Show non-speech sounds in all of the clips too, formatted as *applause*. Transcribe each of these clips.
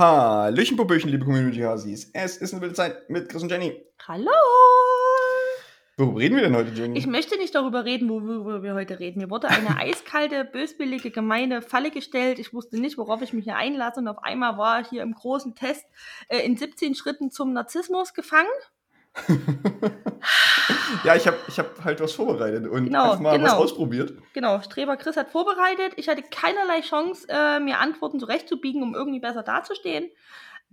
Hallöchen, Popöchen, liebe Community-Hasis. Es ist eine wilde Zeit mit Chris und Jenny. Hallo! Worüber reden wir denn heute, Jenny? Ich möchte nicht darüber reden, worüber wir heute reden. Mir wurde eine *laughs* eiskalte, böswillige, gemeine Falle gestellt. Ich wusste nicht, worauf ich mich hier einlasse. Und auf einmal war ich hier im großen Test äh, in 17 Schritten zum Narzissmus gefangen. *laughs* ja, ich habe ich hab halt was vorbereitet und Genau, mal was genau. ausprobiert. Genau, Streber Chris hat vorbereitet. Ich hatte keinerlei Chance, äh, mir Antworten zurechtzubiegen, um irgendwie besser dazustehen.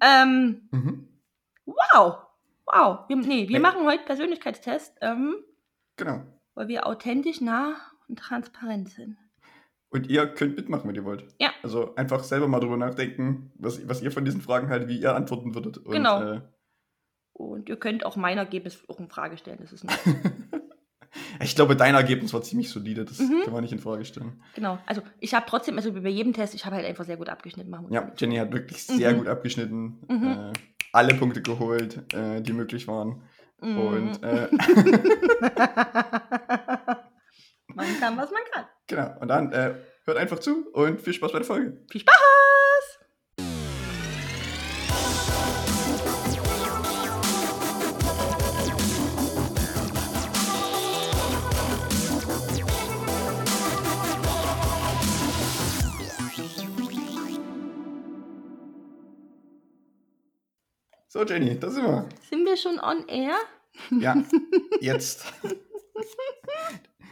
Ähm, Mhm. wow! Wow. Wir, nee, wir Hey. machen heute Persönlichkeitstest, ähm, Genau. weil wir authentisch, nah und transparent sind. Und ihr könnt mitmachen, wenn ihr wollt. Ja. Also einfach selber mal drüber nachdenken, was, was ihr von diesen Fragen haltet, wie ihr antworten würdet. Und, Genau. Äh, Und ihr könnt auch mein Ergebnis auch in Frage stellen. Das ist nicht. *laughs* ich glaube, dein Ergebnis war ziemlich solide. Das Mhm. kann man nicht in Frage stellen. genau. Also ich habe trotzdem, also wie bei jedem Test, ich habe halt einfach sehr gut abgeschnitten. Machen Ja, Jenny hat wirklich sehr Mhm. gut abgeschnitten. Mhm. Äh, alle Punkte geholt, äh, die möglich waren. Mhm. Und äh, *laughs* man kann, was man kann. genau. Und dann äh, hört einfach zu und viel Spaß bei der Folge. Viel Spaß! So, Jenny, da sind wir. Sind wir schon on air? Ja, jetzt.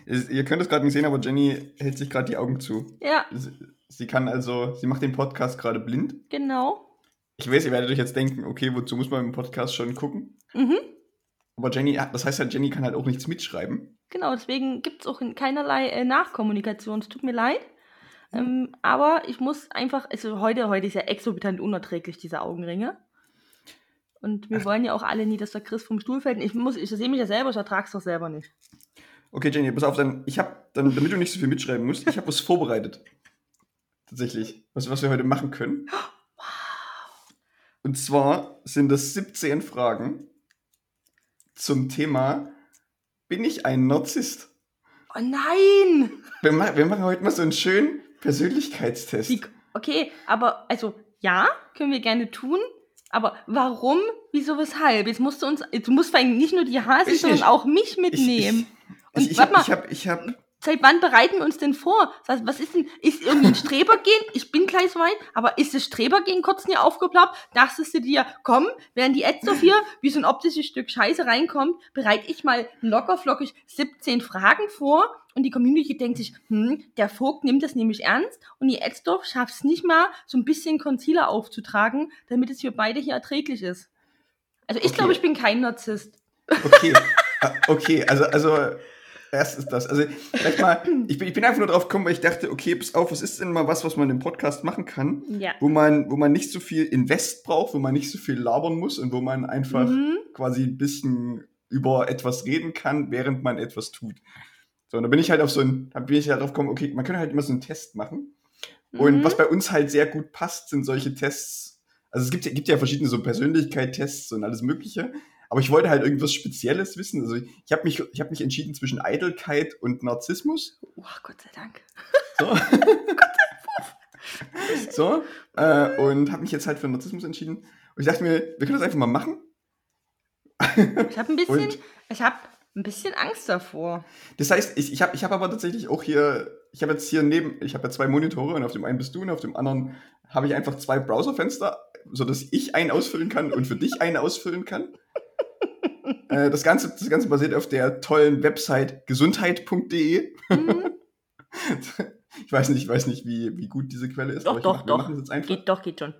Ihr könnt es gerade nicht sehen, aber Jenny hält sich gerade die Augen zu. Ja, Sie, sie kann also, sie macht den Podcast gerade blind. genau. Ich weiß, ihr werdet euch jetzt denken, okay, wozu muss man im Podcast schon gucken? Mhm. Aber Jenny, ja, das heißt halt, Jenny kann halt auch nichts mitschreiben. Genau, deswegen gibt es auch keinerlei äh, Nachkommunikation. Es tut mir leid. Ähm, aber ich muss einfach, also heute, heute ist ja exorbitant unerträglich, diese Augenringe. Und wir wollen ja auch alle nie, dass der Chris vom Stuhl fällt. Ich muss, ich sehe mich ja selber, ich ertrage es doch selber nicht. Okay, Jenny, pass auf, dann, ich habe, dann, damit du nicht so viel mitschreiben musst, ich habe was vorbereitet. Tatsächlich. Was, was wir heute machen können. *gasps* Und zwar sind das 17 Fragen zum Thema, bin ich ein Narzisst? Oh nein! Wir, ma wir machen heute mal so einen schönen Persönlichkeitstest. Wie, okay, aber also ja, können wir gerne tun. Aber warum, wieso, weshalb? Jetzt musst du uns, du musst vor allem nicht nur die Ich sondern auch mich ich, mitnehmen. Und ich, ich, ich warte habe mal. ich hab, ich hab, Seit wann bereiten wir uns denn vor? Was ist denn, ist irgendwie ein Strebergehen? Ich bin gleich so weit, aber ist das Strebergehen kurz nie aufgeploppt? Dachtest du dir, komm, während die Edstorf hier wie so ein optisches Stück Scheiße reinkommt, bereite ich mal lockerflockig 17 Fragen vor und die Community denkt sich, hm, der Vogt nimmt das nämlich ernst und die Edstorf schafft es nicht mal, so ein bisschen Concealer aufzutragen, damit es für beide hier erträglich ist. Also ich Okay. glaube, ich bin kein Narzisst. okay, *laughs* Ah, okay, also, also, erst ist das, also, vielleicht mal, ich bin, ich bin einfach nur drauf gekommen, weil ich dachte, okay, pass auf, was ist denn mal was, was man im Podcast machen kann, Ja. wo man, wo man nicht so viel Invest braucht, wo man nicht so viel labern muss und wo man einfach Mhm. quasi ein bisschen über etwas reden kann, während man etwas tut. So, und da bin ich halt auf so ein, da bin ich halt drauf gekommen, okay, man könnte halt immer so einen Test machen. Und Mhm. was bei uns halt sehr gut passt, sind solche Tests. Also es gibt, ja- gibt ja verschiedene so Persönlichkeit-Tests und alles Mögliche. Aber ich wollte halt irgendwas Spezielles wissen. Also ich, ich habe mich, ich hab mich entschieden zwischen Eitelkeit und Narzissmus. Oh, Gott sei Dank. So. *laughs* so. Äh, und habe mich jetzt halt für Narzissmus entschieden. Und ich dachte mir, wir können das einfach mal machen. Ich habe ein bisschen, Und- ich habe ein bisschen Angst davor. Das heißt, ich, ich habe ich hab aber tatsächlich auch hier, ich habe jetzt hier neben, ich habe ja zwei Monitore und auf dem einen bist du und auf dem anderen habe ich einfach zwei Browserfenster, sodass ich einen ausfüllen kann und für dich einen ausfüllen kann. Äh, das, Ganze, das Ganze basiert auf der tollen Website gesundheit.de. Mhm. *laughs* ich weiß nicht, ich weiß nicht, wie, wie gut diese Quelle ist, Doch, aber doch, mach, wir doch. machen es jetzt einfach. geht doch, geht schon.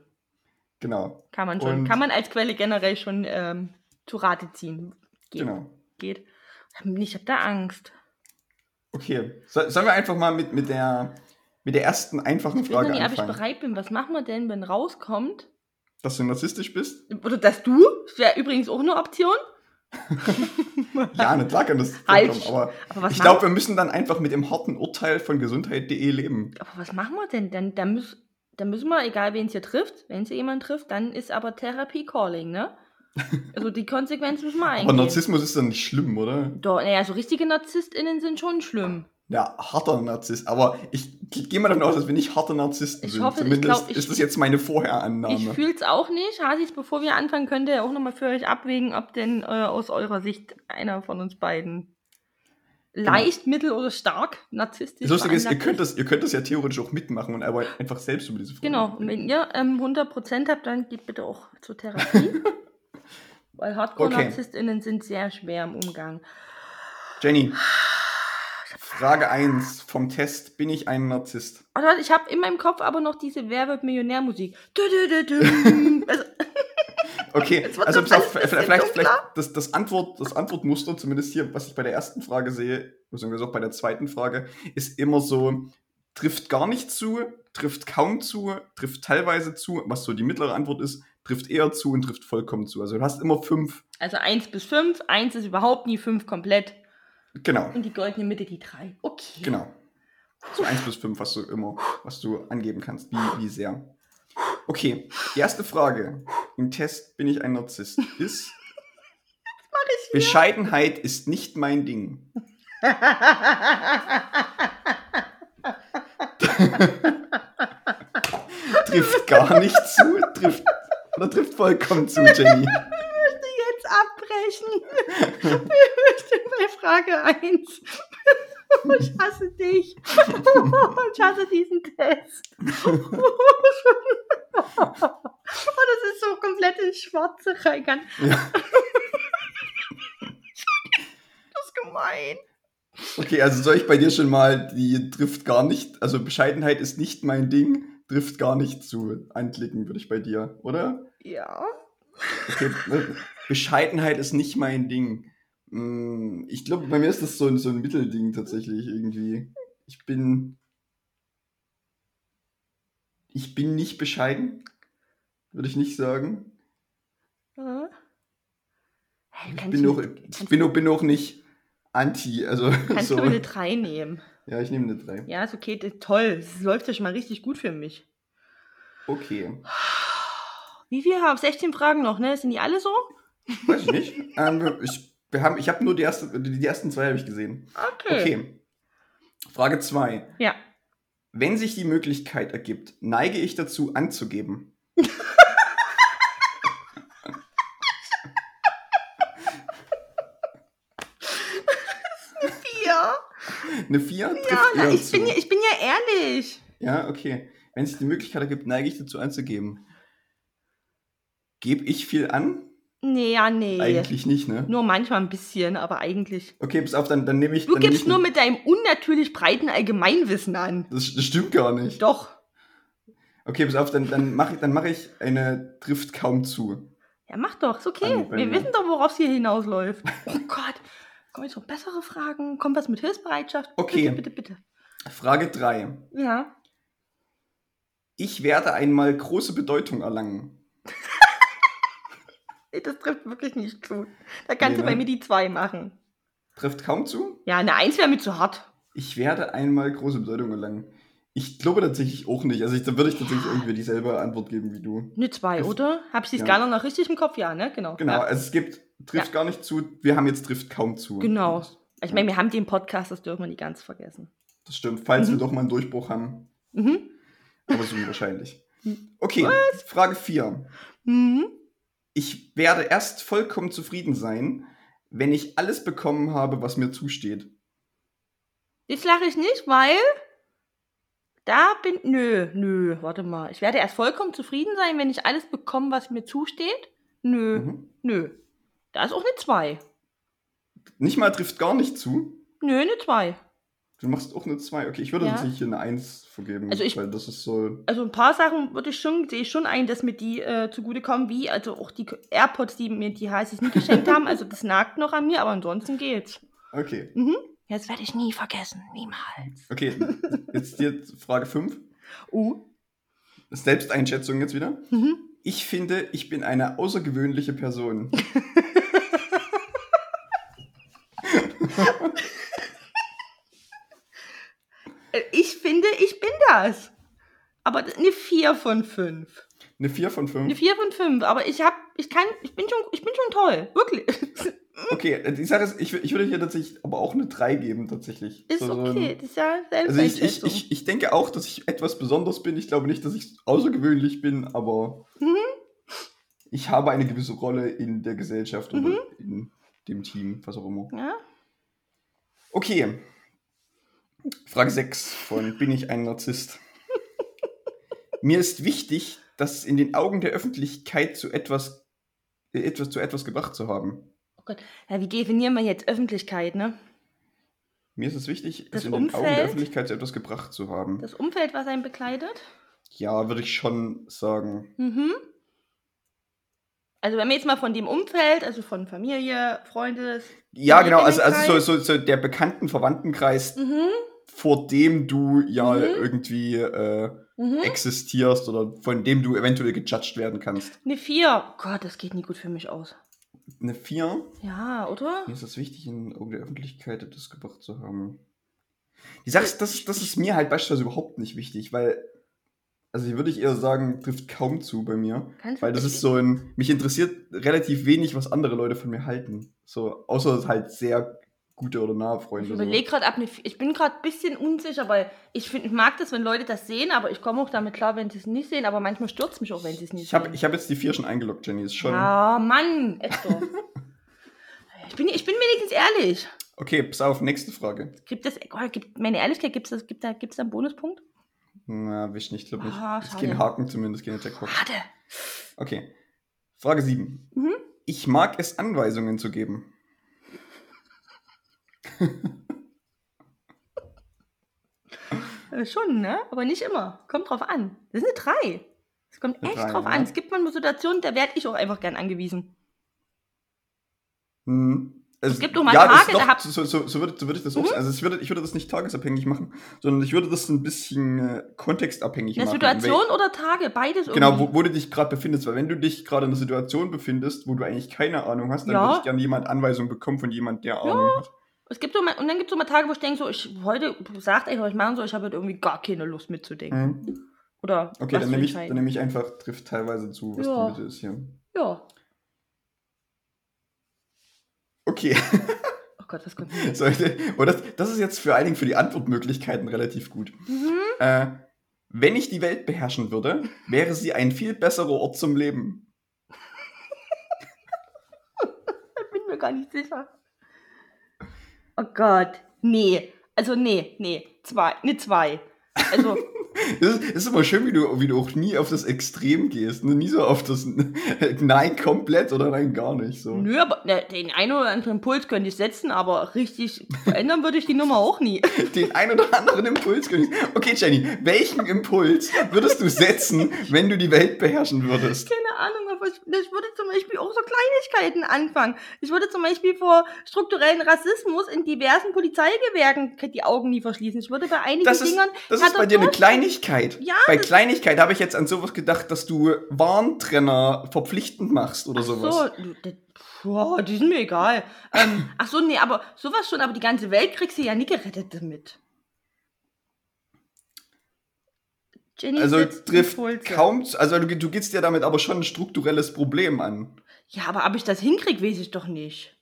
Genau, Kann man schon. Und- Kann man als Quelle generell schon ähm, zu Rate ziehen. Geht. genau. Geht. Ich habe da Angst. Okay, so, sollen wir einfach mal mit, mit, der, mit der ersten einfachen Ich Frage nicht, ob ich anfangen? bereit bin. Was machen wir denn, wenn rauskommt? Dass du narzisstisch bist? Oder dass du? Das wäre übrigens auch eine Option. *laughs* Ja, nicht klar kann das Halt. vorkommen, aber Aber ich glaube, wir müssen dann einfach mit dem harten Urteil von gesundheit.de leben. aber was machen wir denn? Dann, dann, müß, dann müssen wir, egal wen es hier trifft, wenn es jemand trifft, dann ist aber Therapie Calling, ne? *laughs* Also die Konsequenz müssen wir eingehen. Aber Narzissmus ist dann nicht schlimm, oder? Doch, naja, so richtige NarzisstInnen sind schon schlimm. Ja, harter Narzisst. Aber ich, ich gehe mal davon aus, dass wir nicht harte Narzissten Ich sind. hoffe, ich Zumindest glaub, ich- ist das jetzt meine Vorherannahme. Ich fühle es auch nicht. Hasis, bevor wir anfangen, könnt ihr auch nochmal für euch abwägen, ob denn äh, aus eurer Sicht einer von uns beiden leicht, mittel oder stark narzisstisch ist, ihr veranlagt könnt, das, ihr könnt das ja theoretisch auch mitmachen und aber einfach selbst über diese Frage. Genau, und wenn ihr ähm, 100% habt, dann geht bitte auch zur Therapie. *laughs* Weil Hardcore-NarzisstInnen sind sehr schwer im Umgang. Jenny, Frage 1 vom Test: Bin ich ein Narzisst? Ich habe in meinem Kopf aber noch diese Wer wird Millionär-Musik. Dü, dü, dü, dü. *laughs* Also, Okay, *laughs* also pass auf, vielleicht, vielleicht das, das, Antwort, das Antwortmuster, zumindest hier, was ich bei der ersten Frage sehe, beziehungsweise auch bei der zweiten Frage, ist immer so, trifft gar nicht zu, trifft kaum zu, trifft teilweise zu, was so die mittlere Antwort ist, trifft eher zu und trifft vollkommen zu. Also du hast immer fünf, also 1 bis 5. 1 ist überhaupt nie 5 komplett. Genau, Und die goldene Mitte die 3. Okay. genau. So eins bis fünf hast du immer, was du angeben kannst, wie, wie sehr. Okay, erste Frage im Test, bin ich ein Narzisst, ist, Bescheidenheit ist nicht mein Ding. *laughs* trifft gar nicht zu, trifft, oder trifft vollkommen zu, Jenny. Ich möchte *laughs* bei Frage 1. *laughs* Ich hasse dich. *laughs* Ich hasse diesen Test. Oh, das ist so komplett ins Schwarze reingern. Ja. Das ist gemein. Okay, also soll ich bei dir schon mal die trifft gar nicht, also Bescheidenheit ist nicht mein Ding, trifft gar nicht zu anklicken, würde ich bei dir, oder? Ja. Okay, ne, Bescheidenheit ist nicht mein Ding. Hm, Ich glaube, bei mir ist das so ein, so ein Mittelding tatsächlich irgendwie. Ich bin. Ich bin nicht bescheiden, würde ich nicht sagen. Ja. Hey, Ich kannst bin auch, ich bin auch, bin auch nicht anti, also *laughs* Kannst so. du eine 3 nehmen? Ja, ich nehme eine 3. Ja, ist okay, toll. Es läuft ja schon mal richtig gut für mich. Okay. Wie viel haben? 16 Fragen noch, ne? Sind die alle so? Weiß ich nicht. *laughs* ähm, ich wir haben, ich habe nur die, erste, die, ersten zwei habe ich gesehen. Okay. Okay. Frage 2. Ja. Wenn sich die Möglichkeit ergibt, neige ich dazu anzugeben. Eine 4 trifft Ja, na, ich, bin ja, ich bin ja ehrlich. ja, okay. Wenn sich die Möglichkeit ergibt, neige ich dazu anzugeben. Gebe ich viel an? Nee, ja, nee. Eigentlich nicht, ne? Nur manchmal ein bisschen, aber eigentlich. Okay, pass auf, dann, dann nehme ich. Du dann gibst ich nur mit deinem unnatürlich breiten Allgemeinwissen an. Das, das stimmt gar nicht. Doch. Okay, pass auf, dann, dann mache ich, dann mach ich eine trifft kaum zu. Ja, mach doch, ist okay. An- Wir wissen doch, worauf es hier hinausläuft. Oh *laughs* Gott. Kommen jetzt noch bessere Fragen? Kommt was mit Hilfsbereitschaft? Okay. Bitte, bitte, bitte. Frage 3. Ja. Ich werde einmal große Bedeutung erlangen. Nee, Das trifft wirklich nicht zu. Da kannst Nee, du bei ne? mir die zwei machen. Trifft kaum zu? Ja, eine Eins wäre mir zu hart. Ich werde einmal große Bedeutung erlangen. Ich glaube tatsächlich auch nicht. Also ich, da würde ich tatsächlich irgendwie dieselbe Antwort geben wie du. Eine zwei, Trifft- oder? Hab ich die Ja. Skala noch richtig im Kopf? Ja, ne? Genau. Genau, Ja. also es gibt trifft gar nicht zu, wir haben jetzt trifft kaum zu. Genau. Ich meine, wir haben den Podcast, das dürfen wir nicht ganz vergessen. Das stimmt, falls Mhm. wir doch mal einen Durchbruch haben. Mhm. Aber so unwahrscheinlich. Okay, Frage 4. Mhm. Ich werde erst vollkommen zufrieden sein, wenn ich alles bekommen habe, was mir zusteht. Jetzt lache ich nicht, weil da bin. Nö, nö, warte mal. Ich werde erst vollkommen zufrieden sein, wenn ich alles bekomme, was mir zusteht. Nö, Mhm. nö. Da ist auch eine 2. Nicht mal trifft gar nicht zu. Nö, eine 2. Du machst auch eine 2. Okay, ich würde Ja. tatsächlich hier eine 1 vergeben. Also ich- weil das ist so. Also ein paar Sachen würde ich schon, sehe ich schon ein, dass mir die äh, zugutekommen, wie also auch die AirPods, die mir die Heißes nie geschenkt haben. Also das nagt noch an mir, aber ansonsten geht's. Okay. Mhm. Das werde ich nie vergessen. Niemals. Okay, jetzt hier Frage 5. Uh. Selbsteinschätzung jetzt wieder. Mhm. Ich finde, ich bin eine außergewöhnliche Person. *laughs* Äh, Ich finde, ich bin das. Aber eine 4 von 5. Eine 4 von Eine 5. 4 von 5. Aber ich hab, ich kann, ich bin schon, ich bin schon toll. Wirklich. *laughs* Okay, die Sache ist, ich, ich würde hier tatsächlich aber auch eine 3 geben, tatsächlich. Ist So- okay, das ist ja Also ich, ich, ich, ich denke auch, dass ich etwas besonders bin. Ich glaube nicht, dass ich außergewöhnlich bin, aber Mhm. ich habe eine gewisse Rolle in der Gesellschaft Mhm. oder in dem Team, was auch immer. ja? Okay. Frage 6 von Bin ich ein Narzisst? Mir ist wichtig, das in den Augen der Öffentlichkeit zu etwas, äh, etwas zu etwas gebracht zu haben. ja, wie definieren wir jetzt Öffentlichkeit, ne? Mir ist es wichtig, Das es in den Augen der Umfeld? Öffentlichkeit zu etwas gebracht zu haben. Das Umfeld, was einen begleitet? Ja, würde ich schon sagen. Mhm. Also wenn wir jetzt mal von dem Umfeld, also von Familie, Freunde, Ja, genau, also, also so, so, so der bekannten Verwandtenkreis, mhm. Vor dem du ja Mhm. irgendwie äh, Mhm. existierst oder von dem du eventuell gejudged werden kannst. Eine 4. Gott, das geht nie gut für mich aus. Eine 4. Ja, oder? Mir ist es wichtig, in der Öffentlichkeit etwas gebracht zu haben. Die Sache ist, das, das ist mir halt beispielsweise überhaupt nicht wichtig, weil, also würde ich eher sagen, trifft kaum zu bei mir. Kannst Weil das ist so ein, mich interessiert relativ wenig, was andere Leute von mir halten. So, außer halt sehr gute oder nahe Freunde. Ich überlege gerade ab, ich bin gerade ein bisschen unsicher, weil ich, find, ich mag das, wenn Leute das sehen, aber ich komme auch damit klar, wenn sie es nicht sehen, aber manchmal stürzt mich auch, wenn sie es nicht Ich habe sehen. ich hab jetzt die 4 schon eingeloggt, Jenny. Ist schon. Ja, Mann, Hector. *laughs* ich, bin, ich bin wenigstens ehrlich. Okay, pass auf, nächste Frage. Gibt es, oh, gibt, meine Ehrlichkeit, gibt es gibt da, gibt's da einen Bonuspunkt? Na, wisch nicht, glaube. Ah, ist schade. kein Haken zumindest, keine Checkbox. Warte. Okay. Frage 7. Mhm. Ich mag es, Anweisungen zu geben. Äh, schon, ne? Aber nicht immer. Kommt drauf an. Das ist eine 3. Es kommt Eine echt Drei, drauf ja. an. Es gibt manchmal Situationen, da werde ich auch einfach gern angewiesen. Hm. Es gibt auch mal ja, Tage, doch, da hab- so, so, so, würde, so würde ich das auch Mhm. sagen. Also ich würde, ich würde das nicht tagesabhängig machen, sondern ich würde das ein bisschen äh, kontextabhängig Eine machen. Situation oder Tage, beides Genau, irgendwie. wo, wo du dich gerade befindest, weil wenn du dich gerade in einer Situation befindest, wo du eigentlich keine Ahnung hast, dann Ja. würde ich gerne jemand Anweisungen bekommen von jemand, der Ahnung hat. Es gibt so mal, und dann gibt es so mal Tage, wo ich denke, so, ich heute sagt eigentlich, was ich machen soll, ich habe heute irgendwie gar keine Lust mitzudenken. Mhm. Oder Okay, dann nehme ich, dann nehme ich einfach, trifft teilweise zu, was Ja. die Mitte ist hier. Ja. Okay, *laughs* Oh Gott, was kommt jetzt? so, und das, das ist jetzt vor allen Dingen für die Antwortmöglichkeiten relativ gut. Mhm. Äh, wenn ich die Welt beherrschen würde, wäre sie ein viel besserer Ort zum Leben. *laughs* Ich bin mir gar nicht sicher. Oh Gott. Nee. Also nee, nee. Zwei. Ne, zwei. Also, *laughs* Es ist, immer schön, wie du, wie du auch nie auf das Extrem gehst. Ne? Nie so auf das *laughs* Nein komplett oder Nein gar nicht. So. nö, aber ne, den einen oder anderen Impuls könnte ich setzen, aber richtig verändern würde ich die Nummer auch nie. *laughs* Den ein oder anderen Impuls. könnte ich- Okay, Jenny, welchen Impuls würdest du setzen, wenn du die Welt beherrschen würdest? Keine Ahnung, aber ich, ich würde zum Beispiel auch so Kleinigkeiten anfangen. Ich würde zum Beispiel vor strukturellen Rassismus in diversen Polizeigewerken die Augen nie verschließen. Ich würde bei einigen Das ist, Dingern. das ist bei dir eine durch? Kleinigkeit. Ja, bei Kleinigkeit habe ich jetzt an sowas gedacht, dass du Warntrenner verpflichtend machst oder Ach sowas. so, boah, die sind mir egal. ähm, *laughs* ach so, nee, aber sowas schon, aber die ganze Welt kriegst du ja nie gerettet damit. Jenny Also trifft kaum, zu- also du, du gehst dir damit aber schon ein strukturelles Problem an. Ja, aber ob ich das hinkriege, weiß ich doch nicht.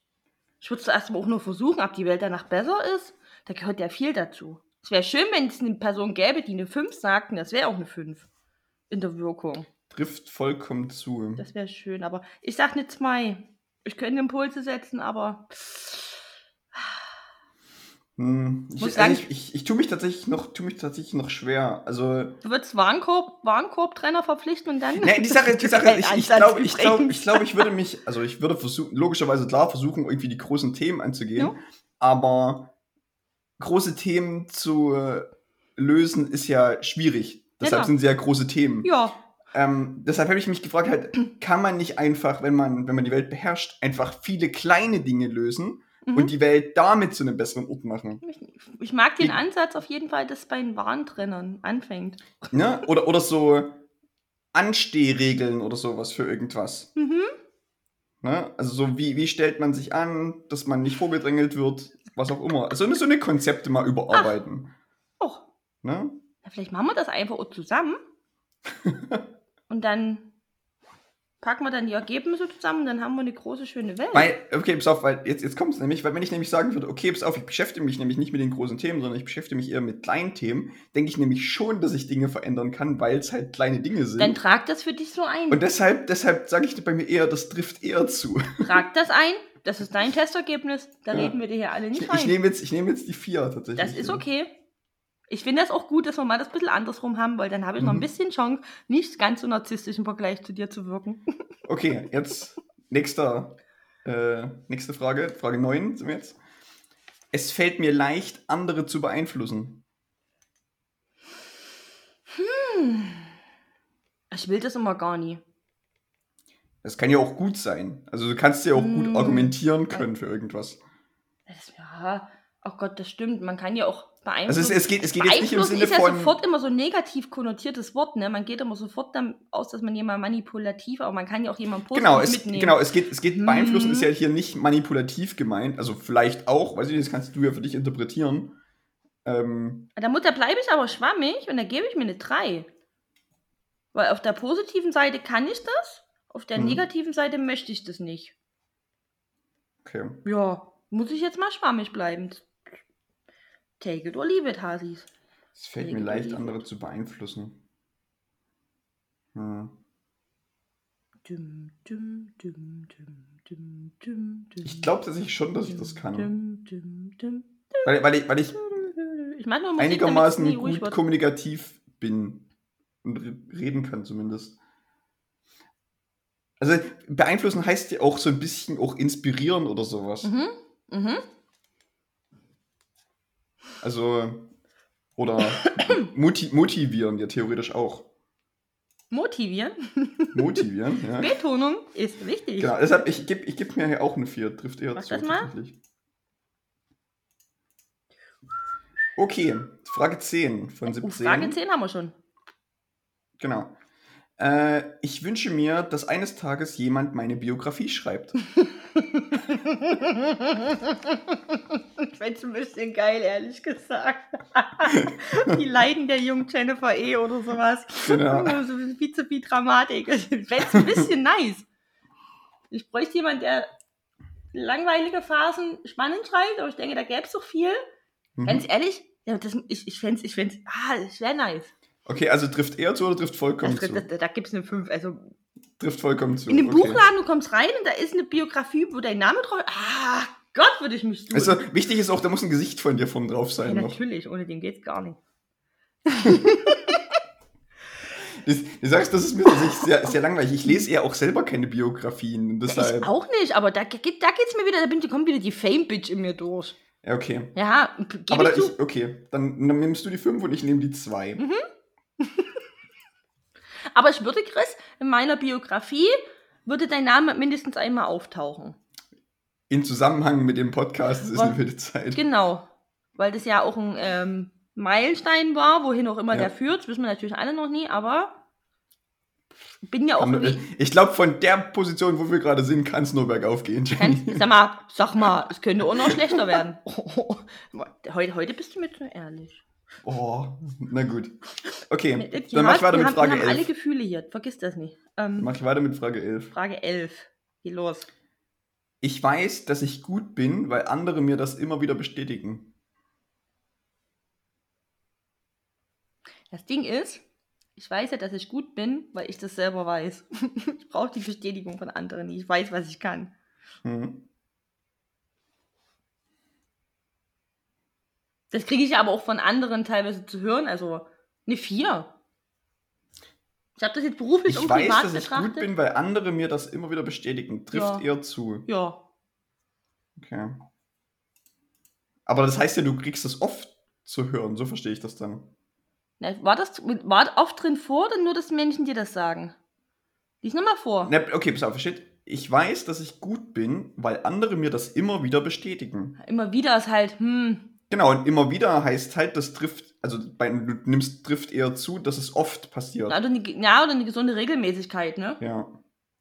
Ich würde es erst mal auch nur versuchen, ob die Welt danach besser ist. Da gehört ja viel dazu. Es wäre schön, wenn es eine Person gäbe, die eine 5 sagt, und das wäre auch eine 5 in der Wirkung. Trifft vollkommen zu. Das wäre schön, aber ich sag eine 2. Ich könnte Impulse setzen, aber Hm, Muss ich, sagen- also ich, ich, ich tue mich tatsächlich noch, tue mich tatsächlich noch schwer. Also, du würdest Warenkorb, Warenkorbtrenner verpflichten und dann. *laughs* ne, die Sache, die Sache, ich, ich glaube, ich glaube, ich glaube, ich würde mich, also ich würde versuchen, logischerweise klar versuchen, irgendwie die großen Themen anzugehen, Ja. aber große Themen zu äh, lösen ist ja schwierig. Deshalb Genau. sind sie ja große Themen. Ja, Ähm, deshalb habe ich mich gefragt, halt, kann man nicht einfach, wenn man, wenn man die Welt beherrscht, einfach viele kleine Dinge lösen mhm. und die Welt damit zu einem besseren Ort machen? ich, ich mag den Die- Ansatz auf jeden Fall, dass es bei den Warentrennern anfängt. Ne? Oder, oder so Anstehregeln oder sowas für irgendwas. Mhm. Ne? Also so wie, wie stellt man sich an, dass man nicht vorgedrängelt wird, was auch immer. Also so eine Konzepte mal überarbeiten. Och, Ne? na, vielleicht machen wir das einfach zusammen. *laughs* und dann packen wir dann die Ergebnisse zusammen und dann haben wir eine große, schöne Welt. Weil, okay, pass auf, weil jetzt, jetzt kommt es nämlich, weil wenn ich nämlich sagen würde, okay, pass auf, ich beschäftige mich nämlich nicht mit den großen Themen, sondern ich beschäftige mich eher mit kleinen Themen, denke ich nämlich schon, dass ich Dinge verändern kann, weil es halt kleine Dinge sind. dann trag das für dich so ein. Und deshalb, deshalb sage ich bei mir eher, das trifft eher zu. trag das *laughs* ein. Das ist dein Testergebnis. Da Ja. reden wir dir hier alle Ich, nicht ich rein. nehme jetzt, ich nehme jetzt die vier tatsächlich. Das ist okay. Ich finde das auch gut, dass wir mal das ein bisschen andersrum haben, weil dann habe ich noch ein Mhm. bisschen Chance, nicht ganz so narzisstisch im Vergleich zu dir zu wirken. *laughs* Okay, jetzt nächster, äh, nächste Frage, Frage 9 sind wir jetzt. Es fällt mir leicht, andere zu beeinflussen. Ich will das immer gar nie. Das kann ja auch gut sein. Also du kannst ja auch Mm. gut argumentieren können für irgendwas. Das, ja, oh Gott, das stimmt. Man kann ja auch Also beeinflussen. es, es geht, es geht jetzt nicht im Sinne ist ja von. sofort immer so ein negativ konnotiertes Wort, ne? Man geht immer sofort dann aus, dass man jemand manipulativ, aber man kann ja auch jemanden positiv Genau, es, mitnehmen. genau, es geht, es geht Mhm. beeinflussen ist ja hier nicht manipulativ gemeint, also vielleicht auch, weiß ich nicht, das kannst du ja für dich interpretieren. Ähm, Da, muss, da bleibe ich aber schwammig und da gebe ich mir eine 3. Weil auf der positiven Seite kann ich das, auf der Mhm. negativen Seite möchte ich das nicht. okay. Ja, muss ich jetzt mal schwammig bleiben. Take it or leave it, Hasis. Es fällt mir leicht, andere zu beeinflussen. Hm. Dum, dum, dum, Ich glaube tatsächlich schon, dass ich das kann. Weil, weil, ich, weil ich. Ich Musik, einigermaßen gut wird. kommunikativ bin und re- reden kann zumindest. Also beeinflussen heißt ja auch so ein bisschen auch inspirieren oder sowas. Mhm. Mhm. Also oder moti motivieren ja theoretisch auch. Motivieren. Motivieren, ja. Betonung ist wichtig. Genau, deshalb, ich gebe ich geb mir hier auch eine 4, trifft eher Mach zu. das mal. Okay, Frage 10 von Uh, 17. Frage 10 haben wir schon. Genau. Äh, ich wünsche mir, dass eines Tages jemand meine Biografie schreibt. *laughs* ich fände es ein bisschen geil, ehrlich gesagt. *laughs* Die Leiden der jungen Jennifer E. oder sowas. Genau. *laughs* So viel zu viel Dramatik. Ich fände es ein bisschen nice. Ich bräuchte jemanden, der langweilige Phasen spannend schreibt, aber ich denke, da gäbe es doch viel. Mhm. Ganz ehrlich, ja, das, ich, ich fände es, ich fänd's, ah, das wäre nice. Okay, also trifft eher zu oder trifft vollkommen Das, zu? das, da da gibt es eine 5. Also Trifft vollkommen zu. in dem okay. Buchladen, du kommst rein und da ist eine Biografie, wo dein Name drauf Ah, Gott, würde ich mich suchen. Also wichtig ist auch, da muss ein Gesicht von dir vorn drauf ja, sein noch. natürlich, ohne den geht's gar nicht. *laughs* Du, du sagst, das ist mir tatsächlich sehr, sehr langweilig. Ich lese eher auch selber keine Biografien. Ja, Deshalb. ich auch nicht, aber da, geht- da geht's mir wieder, da bin, da kommt wieder die Fame-Bitch in mir durch. Ja, okay. Ja, gebe Aber da, ich zu. ich, okay, dann, dann nimmst du die 5 und ich nehme die 2. Mhm. Aber ich würde, Chris, in meiner Biografie würde dein Name mindestens einmal auftauchen. In Zusammenhang mit dem Podcast, ist Was? eine wilde Zeit. Genau. Weil das ja auch ein ähm, Meilenstein war, wohin auch immer Ja. der führt. Das wissen wir natürlich alle noch nie, aber bin ja auch Kann, ich glaube, von der Position, wo wir gerade sind, kann es nur bergauf gehen. Kann, sag mal, sag mal, es könnte auch noch *laughs* schlechter werden. *laughs* heute, heute bist du mir zu ehrlich. Oh, na gut. Okay, Die dann mach ich weiter mit haben, Frage haben alle 11. Gefühle hier, vergiss das nicht. Ähm, Mach ich weiter mit Frage 11. Frage 11. Geh los. Ich weiß, dass ich gut bin, weil andere mir das immer wieder bestätigen. Das Ding ist, ich weiß ja, dass ich gut bin, weil ich das selber weiß. *laughs* ich brauche die Bestätigung von anderen nicht. Ich weiß, was ich kann. Hm. Das kriege ich aber auch von anderen teilweise zu hören. Also eine 4. Ich habe das jetzt beruflich Ich und weiß, dass ich betrachtet. gut bin, weil andere mir das immer wieder bestätigen. Trifft Ja. eher zu. Ja. Okay. Aber das heißt ja, du kriegst das oft zu hören. So verstehe ich das dann. Na, War das war oft drin vor oder nur, dass Menschen dir das sagen? Lies nochmal vor. Na, okay, pass auf, steht. Ich weiß, dass ich gut bin, weil andere mir das immer wieder bestätigen. Immer wieder ist halt, hm, Genau, und immer wieder heißt halt, das trifft, also bei, du nimmst, trifft eher zu, dass es oft passiert. oder eine, ja, oder eine gesunde Regelmäßigkeit, ne? Ja,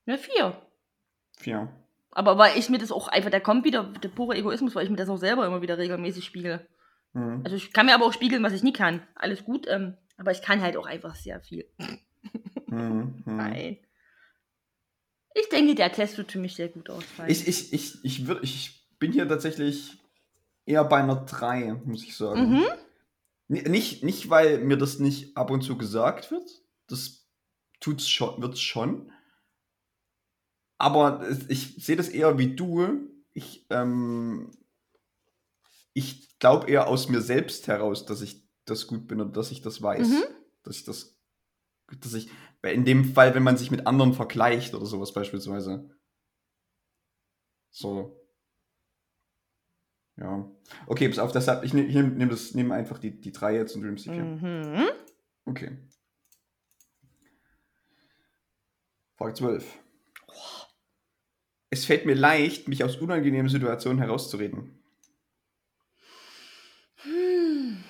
Eine 4. vier. Aber weil ich mir das auch einfach, da kommt wieder der pure Egoismus, weil ich mir das auch selber immer wieder regelmäßig spiegel. Mhm. Also ich kann mir aber auch spiegeln, was ich nie kann. Alles gut, ähm, aber ich kann halt auch einfach sehr viel. Mhm. *laughs* Mhm. Nein. Ich denke, der Test wird für mich sehr gut ausfallen. Ich, ich, ich, ich, würd, ich bin hier tatsächlich eher bei einer 3, muss ich sagen. mhm. Nicht, nicht, weil mir das nicht ab und zu gesagt wird. Das tut's schon, wird's schon. Aber ich sehe das eher wie du. Ich, ähm, ich glaube eher aus mir selbst heraus, dass ich das gut bin und dass ich das weiß. Mhm. Dass ich das, dass ich, in dem Fall, wenn man sich mit anderen vergleicht oder sowas beispielsweise. So. Ja. Okay, pass auf, deshalb, ich nehme nehm, nehm das- einfach die, die drei jetzt und Dream Seeker. Mhm. Okay. Frage 12. Es fällt mir leicht, mich aus unangenehmen Situationen herauszureden. Hm.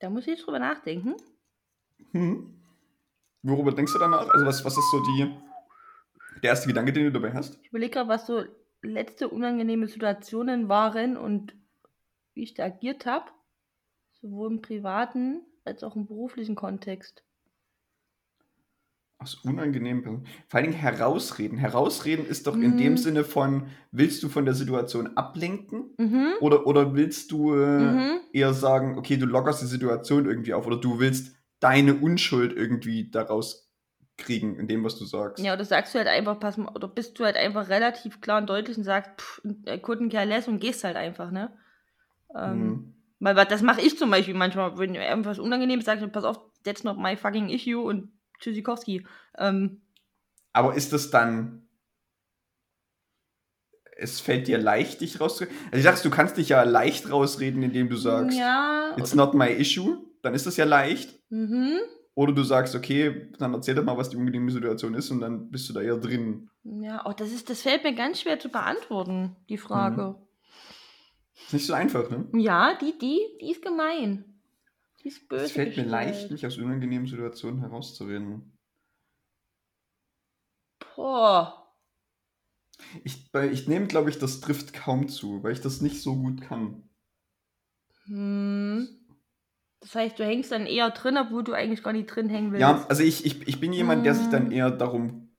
Da muss ich jetzt drüber nachdenken. Hm. Worüber denkst du danach? Also was, was ist so die, der erste Gedanke, den du dabei hast? Ich überlege gerade, was so letzte unangenehme Situationen waren und wie ich da agiert habe. Sowohl im privaten als auch im beruflichen Kontext. Aus unangenehmen Personen. Vor allen Dingen herausreden. Herausreden ist doch in dem Mhm. Sinne von, willst du von der Situation ablenken? Mhm. Oder, oder willst du äh, Mhm. eher sagen, okay, du lockerst die Situation irgendwie auf oder du willst deine Unschuld irgendwie daraus kriegen in dem, was du sagst. Ja, oder sagst du halt einfach, pass mal, oder bist du halt einfach relativ klar und deutlich und sagst, pff, couldn't care less und gehst halt einfach, ne? Ähm, Mhm. Weil das mache ich zum Beispiel manchmal, wenn irgendwas unangenehm ist, sage ich, pass auf, that's not my fucking issue und Tschüssikowski. Ähm, Aber ist das dann. Es fällt dir leicht, dich rauszureden? Also, ich sagst, du kannst dich ja leicht rausreden, indem du sagst, ja. it's not my issue. Dann ist das ja leicht. Mhm. Oder du sagst, okay, dann erzähl doch mal, was die unangenehme Situation ist und dann bist du da eher drin. Ja, oh, das, ist, das fällt mir ganz schwer zu beantworten, die Frage. Ist nicht so einfach, ne? Ja, die, die, die ist gemein. Die ist böse. Es fällt mir gestellt. leicht, mich aus unangenehmen Situationen herauszureden. Boah. Ich, ich nehme, glaube ich, das trifft kaum zu, weil ich das nicht so gut kann. Hm. Das heißt, du hängst dann eher drin, obwohl du eigentlich gar nicht drin hängen willst. Ja, also ich, ich, ich bin jemand, der sich dann Mm. eher darum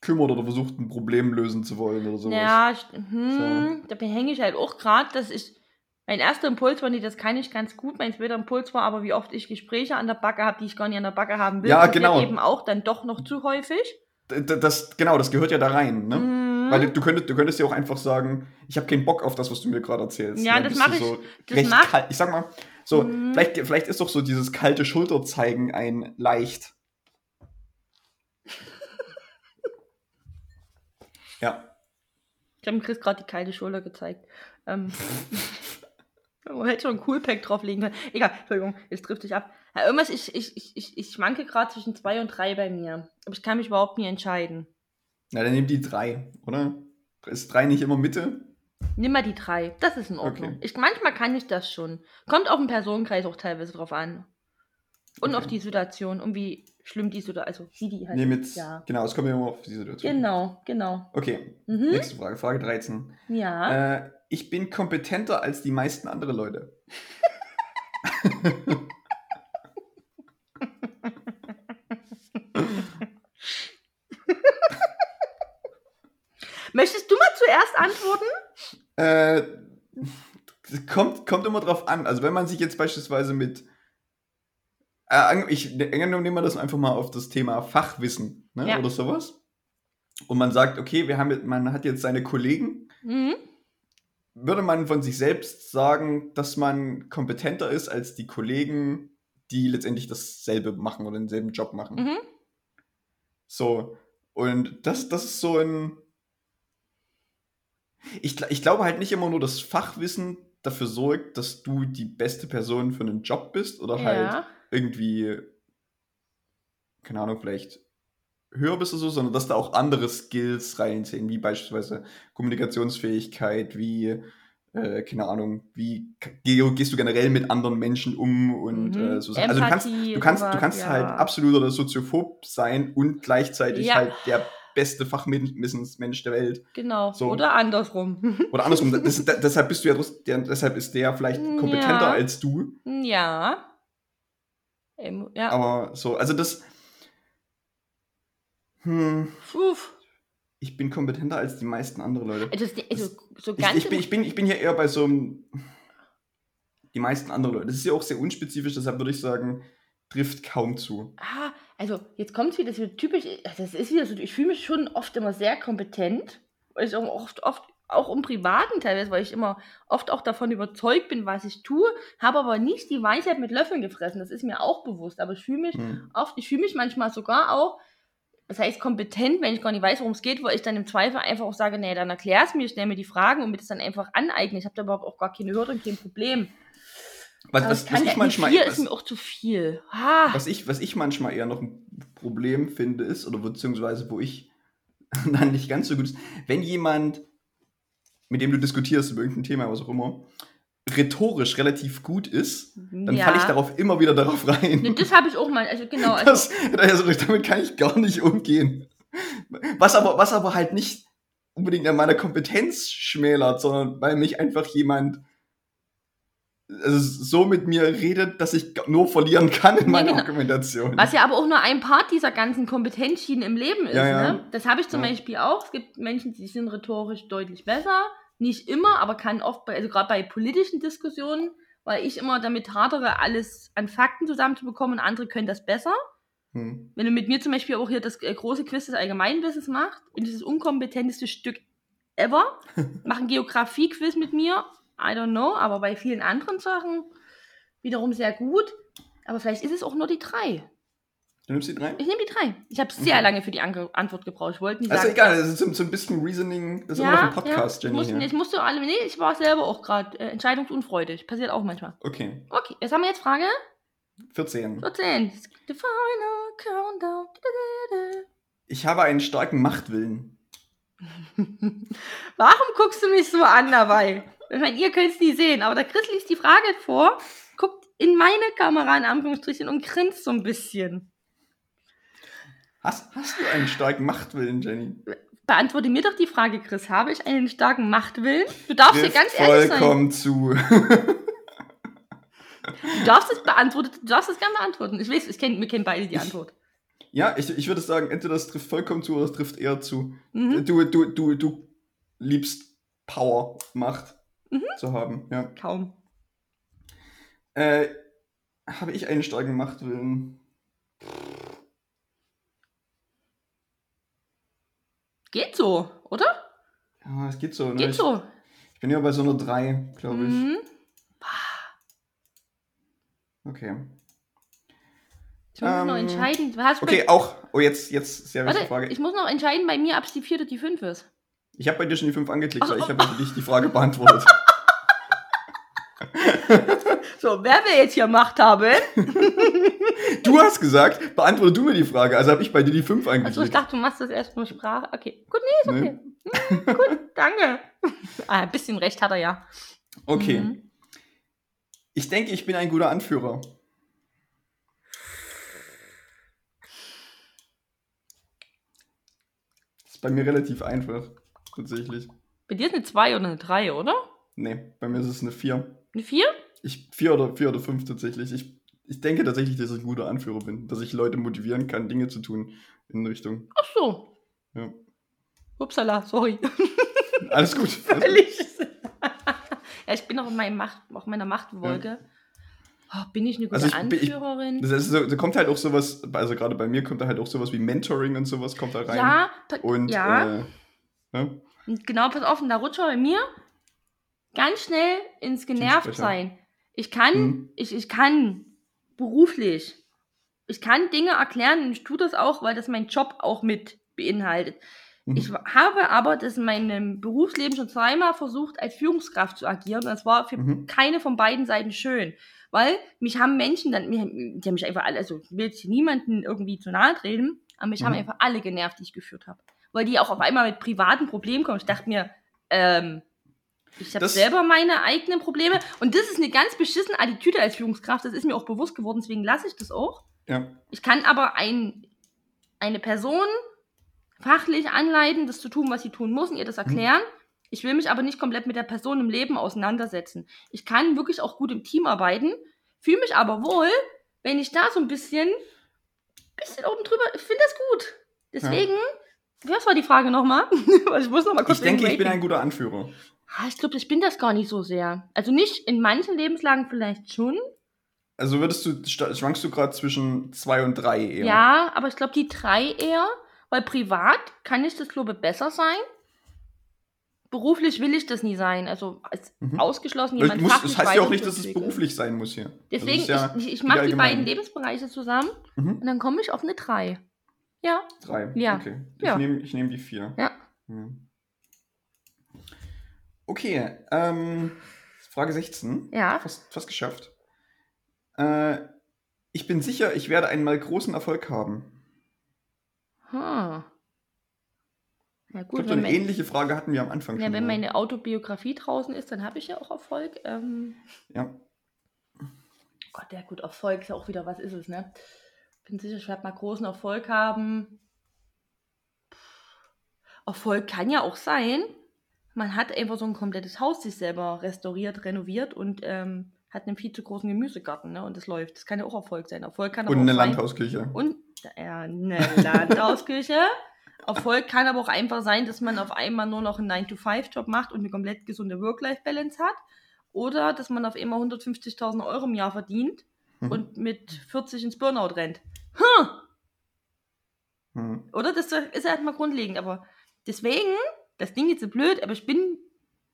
kümmert oder versucht, ein Problem lösen zu wollen oder sowas. Ja, hm, da hänge ich halt auch gerade. Das ist mein erster Impuls war nicht, das kann ich ganz gut. Mein zweiter Impuls war aber, wie oft ich Gespräche an der Backe habe, die ich gar nicht an der Backe haben will. Ja, genau. Eben auch dann doch noch zu häufig. D- d- Das, genau, das gehört ja da rein, ne? Mhm. Weil du könntest, du könntest ja auch einfach sagen, ich habe keinen Bock auf das, was du mir gerade erzählst. Ja, das bist du mach ich- So das mach- kalt. Ich sag mal, so, Mhm. vielleicht, vielleicht ist doch so dieses kalte Schulterzeigen ein leicht. *laughs* ja. Ich habe Chris gerade die kalte Schulter gezeigt. Ähm, *laughs* man hätte schon ein Coolpack drauflegen können. Egal, Entschuldigung, jetzt trifft sich ab. Ja, irgendwas, ich, ich, ich, ich, ich schwanke gerade zwischen zwei und drei bei mir. Aber ich kann mich überhaupt nie entscheiden. Na, dann nimm die drei, oder? Ist drei nicht immer Mitte? Nimm mal die drei. Das ist in Ordnung. Okay. Ich, manchmal kann ich das schon. Kommt auf den Personenkreis auch teilweise drauf an. Und Okay. auf die Situation und wie schlimm die Situation, also wie die halt. Nee, mit, Ja. genau, es kommt ja immer auf die Situation. Genau, genau. Okay, Mhm. nächste Frage, Frage 13. Ja. Äh, ich bin kompetenter als die meisten andere Leute. *laughs* Möchtest du mal zuerst antworten? Äh, kommt, kommt immer drauf an. Also wenn man sich jetzt beispielsweise mit äh, ich angenommen nehmen wir das einfach mal auf das Thema Fachwissen ne, Ja. oder sowas. Und man sagt, okay, wir haben jetzt, man hat jetzt seine Kollegen. Mhm. Würde man von sich selbst sagen, dass man kompetenter ist als die Kollegen, die letztendlich dasselbe machen oder denselben Job machen? Mhm. So. Und das, das ist so ein. Ich, ich glaube halt nicht immer nur, dass Fachwissen dafür sorgt, dass du die beste Person für einen Job bist oder halt Ja. irgendwie, keine Ahnung, vielleicht höher bist oder so, sondern dass da auch andere Skills reinzählen, wie beispielsweise Kommunikationsfähigkeit, wie, äh, keine Ahnung, wie ge- gehst du generell mit anderen Menschen um und Mhm. äh, so Sachen. Also du kannst, du kannst, du sowas, kannst ja. halt absoluter Soziophob sein und gleichzeitig Ja. halt der beste Fachwissensmensch der Welt. Genau. So. Oder andersrum. *laughs* Oder andersrum, das, das, deshalb bist du ja, der, deshalb ist der vielleicht Ja. kompetenter als du. ja. Ähm, ja. Aber so, also das, Hm, Uff. ich bin kompetenter als die meisten andere Leute. Also, das- also so Ich, ganz ich, bin, ich, bin, ich bin hier eher bei so einem. Die meisten anderen Leute. Das ist ja auch sehr unspezifisch, deshalb würde ich sagen, trifft kaum zu. Ah, also jetzt kommt es wieder so typisch, das ist wieder so, ich fühle mich schon oft immer sehr kompetent, weil ich auch oft, oft auch im Privaten teilweise, weil ich immer oft auch davon überzeugt bin, was ich tue, habe aber nicht die Weisheit mit Löffeln gefressen, das ist mir auch bewusst, aber ich fühle mich Hm. oft, ich fühle mich manchmal sogar auch, das heißt kompetent, wenn ich gar nicht weiß, worum es geht, weil ich dann im Zweifel einfach auch sage, nee, dann erklär es mir, stell mir die Fragen und mir das dann einfach aneigne. Ich habe da überhaupt auch gar keine Hürde und kein Problem. Was, was, was ich manchmal. vier was, ist mir auch zu viel. Ah. was, ich, was ich manchmal eher noch ein Problem finde, ist, oder beziehungsweise wo ich *laughs* dann nicht ganz so gut ist, wenn jemand, mit dem du diskutierst über irgendein Thema, was auch immer, rhetorisch relativ gut ist, dann Ja. falle ich darauf immer wieder darauf rein. Ne, das habe ich auch mal, also genau. *laughs* Also, Das, also damit kann ich gar nicht umgehen. Was aber, was aber halt nicht unbedingt an meiner Kompetenz schmälert, sondern weil mich einfach jemand also so mit mir redet, dass ich nur verlieren kann in Ja, meiner genau. Argumentation. was ja aber auch nur ein Part dieser ganzen Kompetenzschienen im Leben ist. Ja, ja. Ne? Das habe ich zum. Beispiel auch. Es gibt Menschen, die sind rhetorisch deutlich besser. Nicht immer, aber kann oft, bei, also gerade bei politischen Diskussionen, weil ich immer damit hadere, alles an Fakten zusammenzubekommen und andere können das besser. Hm. Wenn du mit mir zum Beispiel auch hier das äh, große Quiz des Allgemeinwissens machst, ich das unkompetenteste Stück ever. *laughs* Mach ein Geografie-Quiz mit mir, I don't know, aber bei vielen anderen Sachen wiederum sehr gut. Aber vielleicht ist es auch nur die drei. Du nimmst die drei? Ich nehme die drei. Ich habe sehr Okay. lange für die Ange Antwort gebraucht. Ich wollte nicht Also sagen. egal, das ist so, ein bisschen Reasoning, das ist immer noch ein Podcast, ja, ich Jenny. musste, hier. ich musste alle, nee, ich war selber auch gerade äh, entscheidungsunfreudig. Passiert auch manchmal. Okay, Okay, jetzt haben wir jetzt Frage 14. 14. The final countdown. Ich habe einen starken Machtwillen. *laughs* Warum guckst du mich so an dabei? Ich meine, ihr könnt es nie sehen, aber der Chris liest die Frage vor, guckt in meine Kamera in Anführungsstrichen und grinst so ein bisschen. Hast, hast du einen starken Machtwillen, Jenny? Beantworte mir doch die Frage, Chris. Habe ich einen starken Machtwillen? Du darfst dir ganz ehrlich sein. vollkommen zu. Du darfst es beantworten, du darfst es gerne beantworten. Ich weiß, ich kenn, wir kennen beide die Antwort. Ja, ich, ich würde sagen, entweder das trifft vollkommen zu oder das trifft eher zu. Mhm. Du, du, du, du liebst Power, Macht Mhm. zu haben. Ja. Kaum. Äh, habe ich einen starken Machtwillen? Geht so, oder? Ja, es geht so. Ne? Geht ich, so. ich bin ja bei so einer 3, glaube ich. Mhm. Okay. Ich muss noch Ähm, entscheiden. Hast du Okay, bei, auch. Oh, jetzt, jetzt sehr wichtige Frage. ich muss noch entscheiden bei mir, ob es die vierte oder die fünf ist. Ich habe bei dir schon die 5 angeklickt, Ach, weil ich oh. habe für dich die Frage beantwortet. *laughs* So, wer will jetzt hier Macht haben? *laughs* du hast gesagt, beantworte du mir die Frage. Also habe ich bei dir die 5 Achso, ich angeklickt. dachte, du machst das erst nur Sprache. Okay, gut, nee, ist okay. Hm, gut, danke. *laughs* Ah, ein bisschen recht hat er ja. Okay. Mhm. Ich denke, ich bin ein guter Anführer. Das ist bei mir relativ einfach. Tatsächlich. Bei dir ist eine 2 oder eine 3, oder? Nee, bei mir ist es eine 4. Eine 4? Ich, 4 oder 4 oder 5 tatsächlich. Ich, ich denke tatsächlich, dass ich ein guter Anführer bin. Dass ich Leute motivieren kann, Dinge zu tun in Richtung. Ach so. Ja. Upsala, sorry. *laughs* Alles gut. Alles *laughs* gut. Völlig. ja, ich bin auch in meinem Macht, auf meiner Machtwolke. Oh, bin ich eine gute Also ich bin- ich- Anführerin? Das so, da kommt halt auch sowas, also gerade bei mir kommt da halt auch sowas wie Mentoring und sowas kommt da rein. ja, Und ja. Äh, ne? Und genau, pass auf, und da rutscht bei mir ganz schnell ins Genervt Teamsprecher. sein. Ich kann, Mhm. ich, ich kann beruflich, ich kann Dinge erklären und ich tue das auch, weil das mein Job auch mit beinhaltet. Mhm. Ich habe aber das in meinem Berufsleben schon zweimal versucht, als Führungskraft zu agieren. Und das war für Mhm. keine von beiden Seiten schön. Weil mich haben Menschen dann, die haben mich einfach alle, also ich will jetzt niemanden irgendwie zu nahe treten, aber mich haben Mhm. einfach alle genervt, die ich geführt habe. Weil die auch auf einmal mit privaten Problemen kommen. Ich dachte mir, ähm, ich habe selber meine eigenen Probleme. Und das ist eine ganz beschissene Attitüde als Führungskraft. Das ist mir auch bewusst geworden, deswegen lasse ich das auch. Ja. Ich kann aber ein, eine Person fachlich anleiten, das zu tun, was sie tun muss und ihr das erklären. Ich will mich aber nicht komplett mit der Person im Leben auseinandersetzen. Ich kann wirklich auch gut im Team arbeiten, fühle mich aber wohl, wenn ich da so ein bisschen, bisschen oben drüber, ich finde das gut. Deswegen, was war die Frage nochmal? *laughs* ich muss noch mal kurz Ich denke, ich bin ein guter Anführer. Ah, Ich glaube, ich bin das gar nicht so sehr. Also nicht in manchen Lebenslagen vielleicht schon. Also würdest du, schwankst du gerade zwischen zwei und drei eher? Ja, aber ich glaube, die drei eher, weil privat kann ich das, glaube ich, besser sein. Beruflich will ich das nie sein. Also als Mhm. ausgeschlossen, jemand muss, das heißt ja auch nicht, dass es beruflich sein muss hier. Deswegen, ja ich, ich, mache die beiden Lebensbereiche zusammen Mhm. und dann komme ich auf eine drei. Ja. Drei. Ja. Okay. Ich Ja. nehme nehm die vier. Ja. Ja. Okay. Ähm, Frage 16. Ja. Fast, fast geschafft. Äh, ich bin sicher, ich werde einmal großen Erfolg haben. Hm. Ja Ich gut, glaube, so wenn, eine ähnliche Frage hatten wir am Anfang ja, schon. wenn mal. meine Autobiografie draußen ist, dann habe ich ja auch Erfolg. Ähm, ja. Gott, ja gut, Erfolg ist ja auch wieder, was ist es, ne? Bin sicher, ich werde mal großen Erfolg haben. Erfolg kann ja auch sein, man hat einfach so ein komplettes Haus sich selber restauriert, renoviert und ähm, hat einen viel zu großen Gemüsegarten, ne? Und das läuft. Das kann ja auch Erfolg sein. Erfolg kann aber Und auch eine sein, Landhausküche. Und ja, eine Landhausküche. Erfolg kann aber auch einfach sein, dass man auf einmal nur noch einen 9-to-5-Job macht und eine komplett gesunde Work-Life-Balance hat. Oder dass man auf einmal 150.000 Euro im Jahr verdient Mhm. und mit 40 ins Burnout rennt. Hm. Hm. Oder? Das ist ja erstmal grundlegend. Aber deswegen, das Ding jetzt so blöd, aber ich bin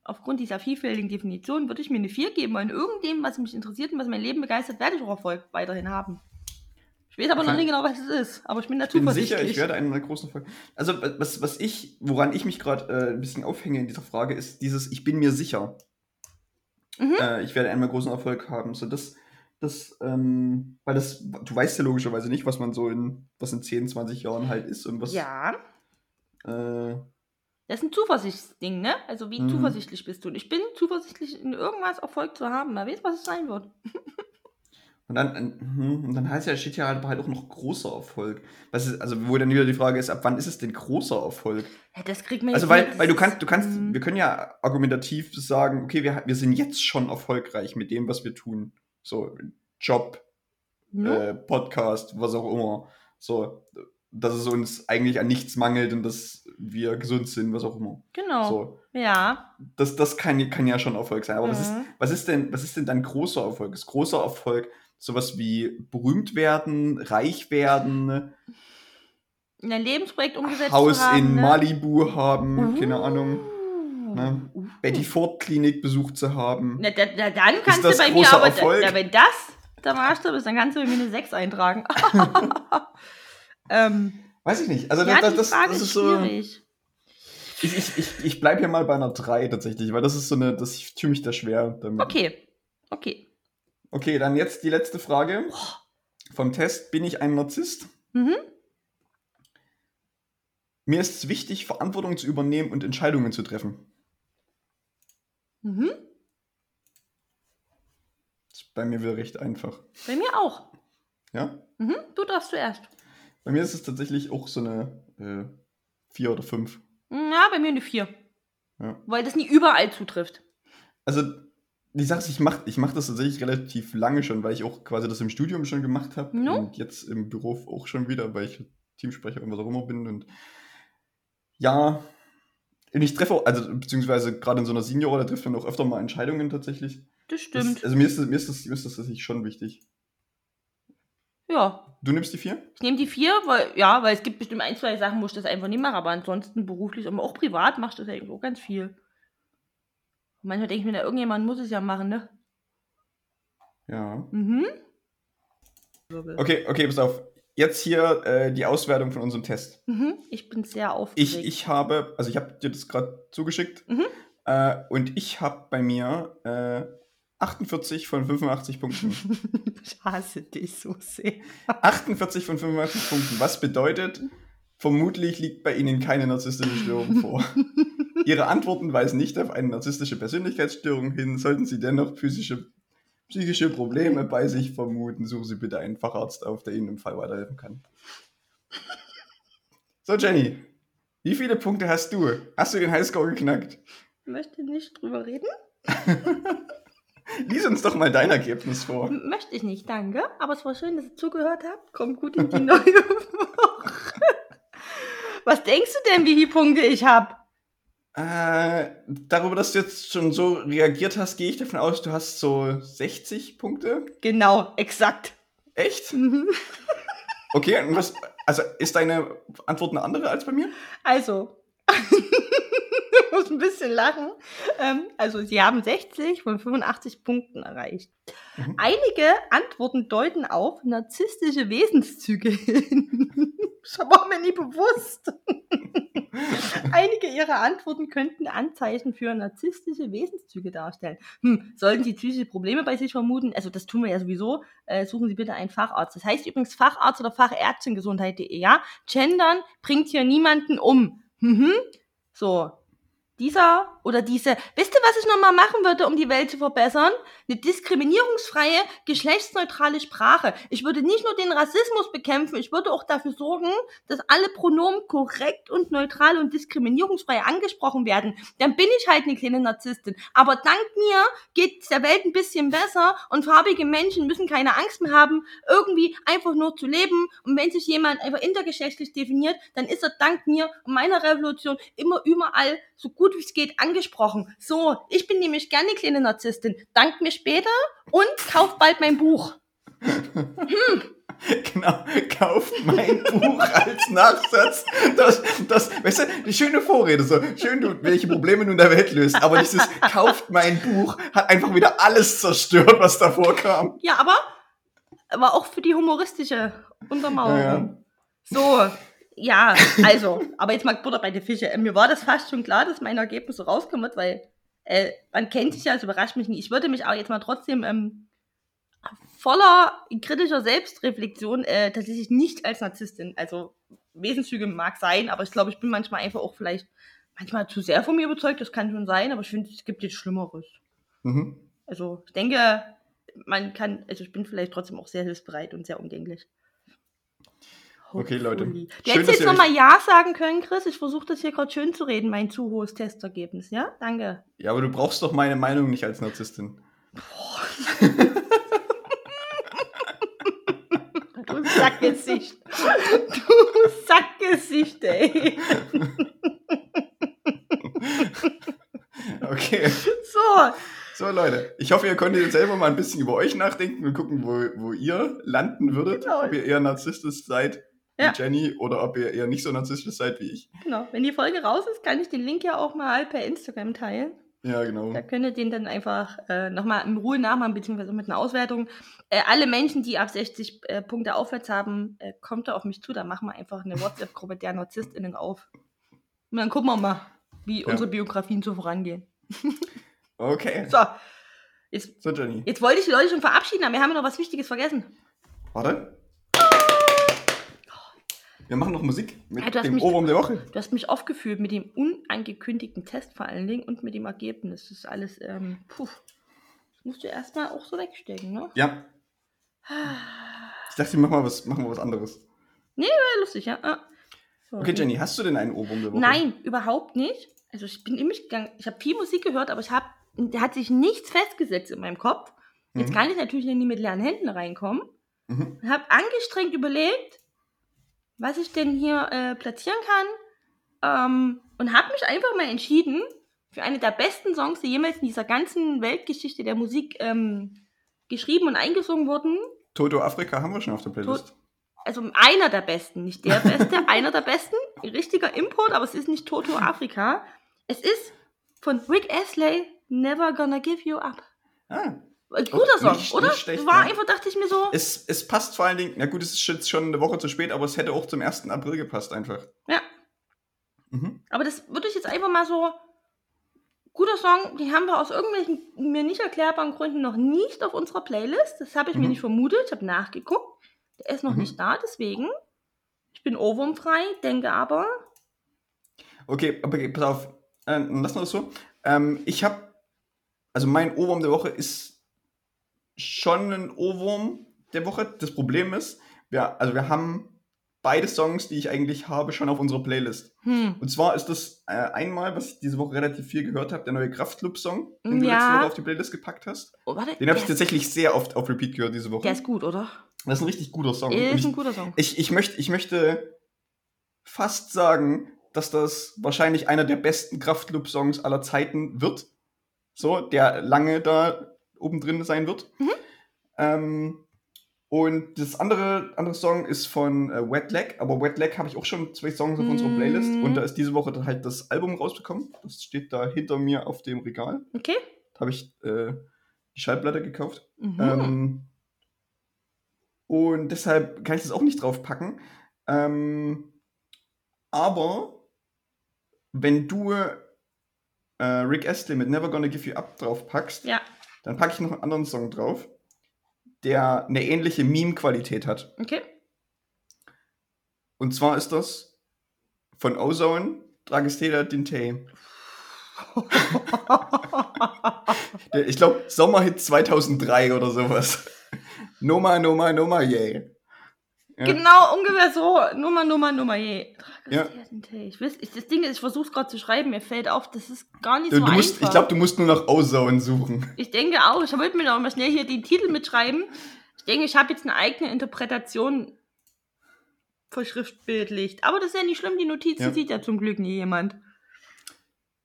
aufgrund dieser vielfältigen Definition, würde ich mir eine 4 geben, weil in irgenddem, was mich interessiert und was mein Leben begeistert, werde ich auch Erfolg weiterhin haben. Ich weiß aber noch nicht genau, was es ist. Aber ich bin da Ich bin sicher, ich werde einen großen Erfolg. Also, was, was ich, woran ich mich gerade äh, ein bisschen aufhänge in dieser Frage, ist dieses, ich bin mir sicher. Mhm. Äh, ich werde einmal großen Erfolg haben. So, das, das, ähm, weil das, du weißt ja logischerweise nicht, was man so in, was in 10, 20 Jahren halt ist und was. Ja, Äh, das ist ein Zuversichtsding, ne? Also wie Mhm. zuversichtlich bist du? Und ich bin zuversichtlich, in irgendwas Erfolg zu haben. Wer weiß, was es sein wird. *laughs* und dann, äh, hm, und dann heißt ja, steht ja halt, halt auch noch großer Erfolg. Was ist, also, wo dann wieder die Frage ist, ab wann ist es denn großer Erfolg? Ja, das kriegt man Also weil, weil du kannst, du kannst, Mhm. wir können ja argumentativ sagen, okay, wir, wir sind jetzt schon erfolgreich mit dem, was wir tun. So, Job, Ne? äh, Podcast, was auch immer. So, dass es uns eigentlich an nichts mangelt und dass wir gesund sind, was auch immer. Genau. So, Ja. das, das kann, kann ja schon Erfolg sein. Aber was, ist, Mhm. was, ist denn, was ist denn dann großer Erfolg? Ist großer Erfolg sowas wie berühmt werden, reich werden, In ein Lebensprojekt umgesetzt Haus haben. in ne? Malibu haben, keine Ahnung. Uh. ne? Uh. Betty Ford Klinik besucht zu haben. Na, da, da, dann kannst du bei mir aber? Da, wenn das der Maßstab ist, dann kannst du bei mir eine 6 eintragen. *laughs* *laughs* ähm, Weiß ich nicht. Also ja, das, das, das ist ist so. schwierig. Ich, ich, ich, ich bleibe hier mal bei einer 3 tatsächlich, weil das ist so eine, das ich tue mich da schwer damit. Okay, okay. Okay, dann jetzt die letzte Frage vom Test. Bin ich ein Narzisst? Mhm. Mir ist es wichtig, Verantwortung zu übernehmen und Entscheidungen zu treffen. Mhm. Das ist bei mir wieder recht einfach. Bei mir auch. Ja? Mhm. Du darfst zuerst. Bei mir ist es tatsächlich auch so eine äh, 4 oder 5. Ja, bei mir eine 4. Ja. Weil das nie überall zutrifft. Also, die Sache ist, ich mache ich mach das tatsächlich relativ lange schon, weil ich auch quasi das im Studium schon gemacht habe. No. Und jetzt im Büro auch schon wieder, weil ich Teamsprecher und was auch immer bin. Und ja, und ich treffe auch, also beziehungsweise gerade in so einer Seniorrolle trifft man auch öfter mal Entscheidungen tatsächlich. Das Das, stimmt. also mir ist, das, mir, ist das, mir ist das tatsächlich schon wichtig. Ja. Du nimmst die 4? Ich nehme die 4, weil, ja, weil es gibt bestimmt ein, zwei Sachen, wo ich das einfach nicht mache, aber ansonsten beruflich, aber auch privat machst du das eigentlich auch ganz viel. Und manchmal denke ich mir, irgendjemand muss es ja machen, ne? Ja. Mhm. Okay, okay, pass auf. Jetzt hier äh, die Auswertung von unserem Test. Mhm. Ich bin sehr Ich, aufgeregt. ich habe, also ich habe dir das gerade zugeschickt Mhm. äh, und ich habe bei mir äh, 48 von 85 Punkten. *laughs* ich hasse dich so sehr. 48 von 85 Punkten, was bedeutet, vermutlich liegt bei Ihnen keine narzisstische Störung vor. *laughs* Ihre Antworten weisen nicht auf eine narzisstische Persönlichkeitsstörung hin. Sollten Sie dennoch physische, psychische Probleme bei sich vermuten, suchen Sie bitte einen Facharzt auf, der Ihnen im Fall weiterhelfen kann. So, Jenny, wie viele Punkte hast du? Hast du den Highscore geknackt? Ich möchte nicht drüber reden. *laughs* Lies uns doch mal dein Ergebnis vor. M- Möchte ich nicht, danke. Aber es war schön, dass ihr zugehört habt. Kommt gut in die *laughs* neue Woche. Was denkst du denn, wie viele Punkte ich habe? Äh, darüber, dass du jetzt schon so reagiert hast, gehe ich davon aus, du hast so 60 Punkte. Genau, exakt. Echt? Mhm. Okay, und was, also ist deine Antwort eine andere als bei mir? Also, muss ein bisschen lachen. Ähm, also, sie haben 60 von 85 Punkten erreicht. Mhm. Einige Antworten deuten auf narzisstische Wesenszüge hin. *laughs* Das war mir nie bewusst. *laughs* Einige ihrer Antworten könnten Anzeichen für narzisstische Wesenszüge darstellen. Hm, sollten Sie psychische Probleme bei sich vermuten, also das tun wir ja sowieso, äh, suchen Sie bitte einen Facharzt. Das heißt übrigens Facharzt oder Fachärztin Gesundheit.de, ja? Gendern bringt hier niemanden um. Mhm. So. Dieser oder diese. Wisst ihr, was ich nochmal machen würde, um die Welt zu verbessern? Eine diskriminierungsfreie, geschlechtsneutrale Sprache. Ich würde nicht nur den Rassismus bekämpfen, ich würde auch dafür sorgen, dass alle Pronomen korrekt und neutral und diskriminierungsfrei angesprochen werden. Dann bin ich halt eine kleine Narzisstin. Aber dank mir geht es der Welt ein bisschen besser und farbige Menschen müssen keine Angst mehr haben, irgendwie einfach nur zu leben. Und wenn sich jemand einfach intergeschlechtlich definiert, dann ist er dank mir und meiner Revolution immer überall so gut wie es geht angesprochen. So, ich bin nämlich gerne kleine Narzisstin. Dank mir später und kauft bald mein Buch. *laughs* Genau, kauft mein Buch als Nachsatz. Das, das, weißt du, die schöne Vorrede, so schön, du, welche Probleme du in der Welt löst. Aber dieses kauft mein Buch hat einfach wieder alles zerstört, was davor kam. Ja, aber, aber auch für die humoristische Untermauerung. Ja, ja. So, ja, also, aber jetzt mal Butter bei den Fische. Mir war das fast schon klar, dass mein Ergebnis so rauskommt, weil äh, man kennt sich ja, es überrascht mich nicht. Ich würde mich aber jetzt mal trotzdem ähm, voller kritischer Selbstreflexion äh, tatsächlich nicht als Narzisstin. Also Wesenszüge mag sein, aber ich glaube, ich bin manchmal einfach auch vielleicht manchmal zu sehr von mir überzeugt, das kann schon sein, aber ich finde, es gibt jetzt Schlimmeres. Mhm. Also ich denke, man kann, also ich bin vielleicht trotzdem auch sehr hilfsbereit und sehr umgänglich. Okay, Leute. Hopefully. Du Schön, hättest jetzt nochmal Ja sagen können, Chris. Ich versuche das hier gerade schön zu reden, mein zu hohes Testergebnis, ja? Danke. Ja, aber du brauchst doch meine Meinung nicht als Narzisstin. *laughs* Du Sackgesicht. Du Sackgesicht, ey. Okay. So, So, Leute. Ich hoffe, ihr konntet jetzt selber mal ein bisschen über euch nachdenken und gucken, wo, wo ihr landen würdet. Genau. Ob ihr eher narzisstisch seid wie Ja. Jenny oder ob ihr eher nicht so narzisstisch seid wie ich. genau. Wenn die Folge raus ist, kann ich den Link ja auch mal per Instagram teilen. Ja, genau. Da könnt ihr den dann einfach äh, nochmal in Ruhe nachmachen, beziehungsweise mit einer Auswertung. Äh, alle Menschen, die ab 60 äh, Punkte aufwärts haben, äh, kommt da auf mich zu. Da machen wir einfach eine WhatsApp-Gruppe der NarzisstInnen auf. Und dann gucken wir mal, wie Ja. unsere Biografien so vorangehen. *laughs* Okay. So, jetzt, So, Jenny. jetzt wollte ich die Leute schon verabschieden, aber wir haben noch was Wichtiges vergessen. Warte. Wir machen noch Musik mit Ja, du hast dem mich- Ohrwurm der Woche. Du hast mich aufgeführt mit dem unangekündigten Test vor allen Dingen und mit dem Ergebnis. Das ist alles, ähm, puh. Das musst du erstmal auch so wegstecken, ne? Ja. Ich dachte, machen mal was, machen wir was anderes. Ja, lustig, ja. Ah. So, Okay, Jenny, hast du denn einen Ohrwurm der Woche? Nein, überhaupt nicht. Also ich bin in mich gegangen. Ich habe viel Musik gehört, aber ich habe, da hat sich nichts festgesetzt in meinem Kopf. Jetzt Mhm. kann ich natürlich nie mit leeren Händen reinkommen. Mhm. Habe angestrengt überlegt, was ich denn hier äh, platzieren kann. Ähm, und habe mich einfach mal entschieden für eine der besten Songs, die jemals in dieser ganzen Weltgeschichte der Musik ähm, geschrieben und eingesungen wurden. Toto Afrika haben wir schon auf der Playlist. Also einer der besten, nicht der beste, *laughs* einer der besten. Richtiger Import, aber es ist nicht Toto Afrika. Es ist von Rick Astley, Never Gonna Give You Up. Ah, guter Song, nicht- oder? nicht schlecht, War ja. einfach, dachte ich mir so. es, es passt vor allen Dingen, na gut, es ist jetzt schon eine Woche zu spät, aber es hätte auch zum 1. April gepasst einfach. Ja. Mhm. Aber das würde ich jetzt einfach mal so. Guter Song, den haben wir aus irgendwelchen mir nicht erklärbaren Gründen noch nicht auf unserer Playlist. Das habe ich mir Mhm. nicht vermutet. Ich habe nachgeguckt. Der ist noch Mhm. nicht da, deswegen. Ich bin ohrwurmfrei, denke aber. Okay, okay, pass auf, äh, lass mal das so. Ähm, ich habe, also mein Ohrwurm der Woche ist schon ein Ohrwurm der Woche. Das Problem ist, wir, also wir haben beide Songs, die ich eigentlich habe, schon auf unserer Playlist. Hm. Und zwar ist das äh, einmal, was ich diese Woche relativ viel gehört habe, der neue Kraftclub-Song, den du Ja. letzte Woche auf die Playlist gepackt hast. Oh, warte. Den habe ich tatsächlich sehr oft auf Repeat gehört diese Woche. der ist gut, oder? Das ist ein richtig guter Song. Ist ich, ein guter Song. ich, ich, möchte, ich möchte fast sagen, dass das wahrscheinlich einer der besten Kraftclub-Songs aller Zeiten wird. So, der lange da oben drin sein wird. Mhm. Ähm, und das andere, andere Song ist von äh, Wet Leg, aber Wet Leg habe ich auch schon zwei Songs auf unserer Mhm. Playlist und da ist diese Woche dann halt das Album rausgekommen. Das steht da hinter mir auf dem Regal. Okay. Da habe ich äh, die Schallplatte gekauft. Mhm. Ähm, und deshalb kann ich das auch nicht draufpacken. Ähm, aber wenn du äh, Rick Astley mit Never Gonna Give You Up draufpackst, ja, dann packe ich noch einen anderen Song drauf, der eine ähnliche Meme-Qualität hat. okay. Und zwar ist das von Ozone, Dragestela Dinte. *laughs* Der, ich glaube, Sommerhit 2003 oder sowas. Noma, Noma, Noma, yay. Ja. Genau, ungefähr so. Nummer, Nummer, Nummer, je. Ja. Ich weiß, ich, das Ding ist, ich versuche es gerade zu schreiben, mir fällt auf, das ist gar nicht Du, so du musst, einfach. ich glaube, du musst nur nach Ozone suchen. Ich denke auch, ich wollte mir noch mal schnell hier den Titel mitschreiben. Ich denke, ich habe jetzt eine eigene Interpretation verschriftbildlicht. Aber das ist ja nicht schlimm, die Notizen Ja. sieht ja zum Glück nie jemand.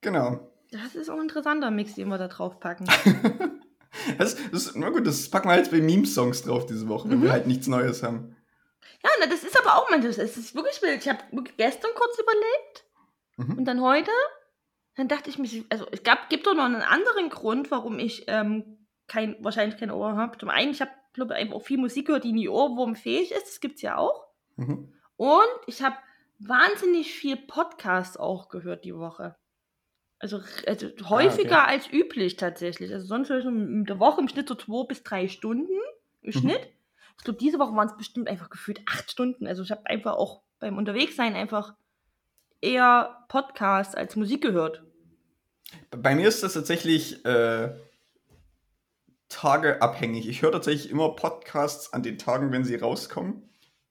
Genau. Das ist auch ein interessanter Mix, den wir da drauf packen. *laughs* Das, das, na gut, das packen wir jetzt bei Meme-Songs drauf diese Woche, wenn Mhm. wir halt nichts Neues haben. Ja, na, das ist aber auch manchmal, es ist wirklich wild. Ich habe gestern kurz überlegt Mhm. und dann heute, dann dachte ich mir, also es gab, gibt doch noch einen anderen Grund, warum ich ähm, kein, wahrscheinlich kein Ohr habe. Zum einen, ich habe, glaube ich, einfach auch viel Musik gehört, die nie ohrwurmfähig ist. Das gibt es ja auch. Mhm. Und ich habe wahnsinnig viel Podcasts auch gehört die Woche. Also, also häufiger als üblich tatsächlich. Also sonst höre ich in der Woche im Schnitt so zwei bis drei Stunden im Mhm. Schnitt. Ich glaube, diese Woche waren es bestimmt einfach gefühlt acht Stunden. Also ich habe einfach auch beim Unterwegssein einfach eher Podcasts als Musik gehört. Bei mir ist das tatsächlich äh, tageabhängig. Ich höre tatsächlich immer Podcasts an den Tagen, wenn sie rauskommen.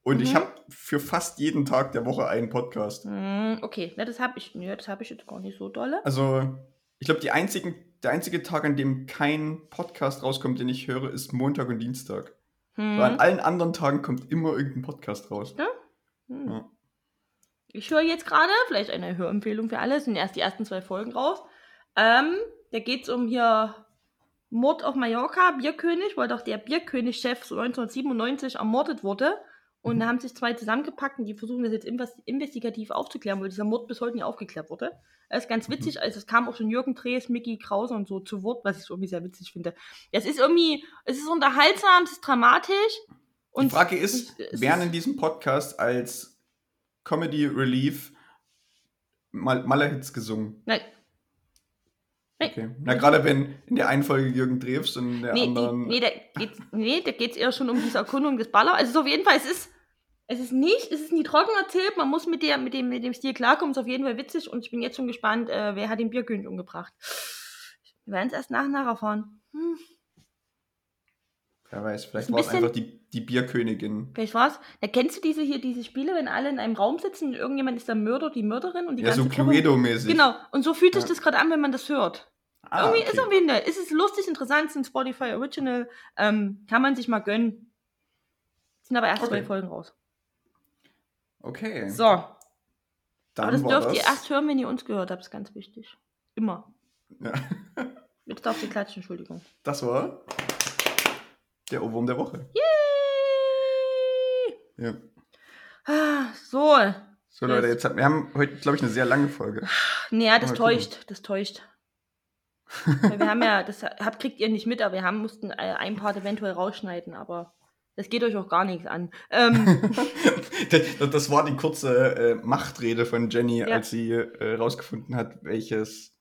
Und ich Mhm. habe für fast jeden Tag der Woche einen Podcast. Hm, okay, na, das habe ich, nee, das habe ich jetzt gar nicht so dolle. Also, ich glaube, der einzige Tag, an dem kein Podcast rauskommt, den ich höre, ist Montag und Dienstag. Hm. An allen anderen Tagen kommt immer irgendein Podcast raus. Hm. Ja. Ich höre jetzt gerade, vielleicht eine Hörempfehlung für alle, sind erst die ersten zwei Folgen raus. Ähm, da geht es um hier Mord auf Mallorca, Bierkönig, weil doch der Bierkönig-Chef so 1997 ermordet wurde. Und Mhm. da haben sich zwei zusammengepackt und die versuchen das jetzt invest- investigativ aufzuklären, weil dieser Mord bis heute nie aufgeklärt wurde. Das ist ganz witzig, also es kam auch schon Jürgen Drees, Mickey Krause und so zu Wort, was ich irgendwie sehr witzig finde. Es ist irgendwie, es ist unterhaltsam, es ist dramatisch. Die Frage ist, es werden in diesem Podcast als Comedy Relief Mal Maler-Hits gesungen? Nein, Nein. Okay. Na, gerade wenn in der einen Folge Jürgen Drews und in der Nee, die, anderen. nee, da geht's, nee, da geht es eher schon um diese Erkundung des Baller. Also so auf jeden Fall, es ist, es ist nicht, es ist nie trocken erzählt, man muss mit, der, mit, dem, mit dem Stil klarkommen, ist auf jeden Fall witzig und ich bin jetzt schon gespannt, äh, wer hat den Bierkönig umgebracht. Wir werden es erst nach und nach erfahren. Hm, Wer weiß, vielleicht ein war es einfach die, die Bierkönigin. vielleicht war's. Da kennst du diese hier, diese Spiele, wenn alle in einem Raum sitzen und irgendjemand ist der Mörder, die Mörderin und die Ja, so ganze Gruppe- Cluedo-mäßig. Genau, und so fühlt sich Ja. das gerade an, wenn man das hört. Ah, Irgendwie okay. ist irgendwie. Es ist lustig, interessant, es ist ein Spotify Original. Ähm, kann man sich mal gönnen. Sind aber erst Okay. zwei Folgen raus. Okay. So, Dann aber das dürft das. ihr erst hören, wenn ihr uns gehört habt, ist ganz wichtig. Immer. Ja. *laughs* Jetzt darf sie klatschen, Entschuldigung. Das war der Ohrwurm der Woche. Yay! Ja. Ah, so. So, Leute, jetzt hat, wir haben heute, glaube ich, eine sehr lange Folge. Naja, das Mal gucken. täuscht. Das täuscht. *laughs* Wir haben ja, das habt, kriegt ihr nicht mit, aber wir haben, mussten äh, ein Part eventuell rausschneiden, aber das geht euch auch gar nichts an. *laughs* Ähm, das, das war die kurze äh, Machtrede von Jenny, Ja. als sie äh, rausgefunden hat, welches,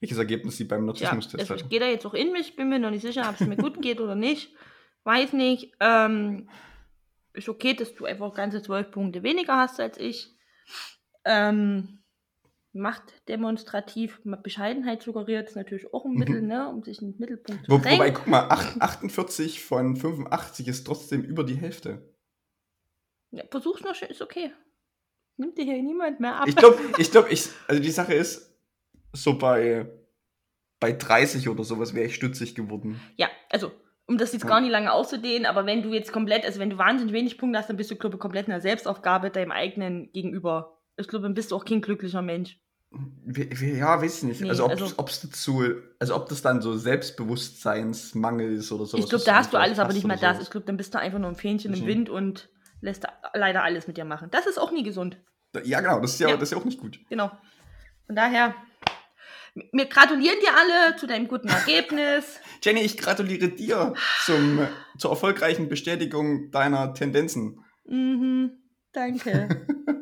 welches Ergebnis sie beim ja, Narzissmus-Test also hatte. ich gehe da jetzt auch in mich, bin mir noch nicht sicher, ob es mir gut geht oder nicht. Weiß nicht. Ähm, ist okay, dass du einfach ganze zwölf Punkte weniger hast als ich. Ähm, macht demonstrativ Bescheidenheit suggeriert, ist natürlich auch ein Mhm. Mittel, ne, um sich in den Mittelpunkt zu Wo, drängen. wobei, guck mal, acht- 48 von 85 ist trotzdem über die Hälfte. Ja, versuch's noch schön, ist okay. Nimmt dir hier niemand mehr ab. Ich glaube, ich glaube, ich, also die Sache ist, so bei, bei 30 oder sowas wäre ich stützig geworden. Ja, also um das jetzt gar nicht lange auszudehnen, aber wenn du jetzt komplett, also wenn du wahnsinnig wenig Punkte hast, dann bist du, glaube ich, komplett in der Selbstaufgabe deinem eigenen Gegenüber. Ich glaube, dann bist du auch kein glücklicher Mensch. Ja, weiß ich nicht. Nee, also, ob also- es dazu, also ob das dann so Selbstbewusstseinsmangel ist oder sowas. ich glaube, da hast du alles, aber nicht oder das. Ich glaube, dann bist du einfach nur ein Fähnchen im Mhm. Wind und lässt leider alles mit dir machen. Das ist auch nie gesund. Ja, genau, das ist ja, Ja. Das ist ja auch nicht gut. Genau. Von daher, wir gratulieren dir alle zu deinem guten Ergebnis. *laughs* Jenny, ich gratuliere dir zum, zur erfolgreichen Bestätigung deiner Tendenzen. mhm, danke. *laughs*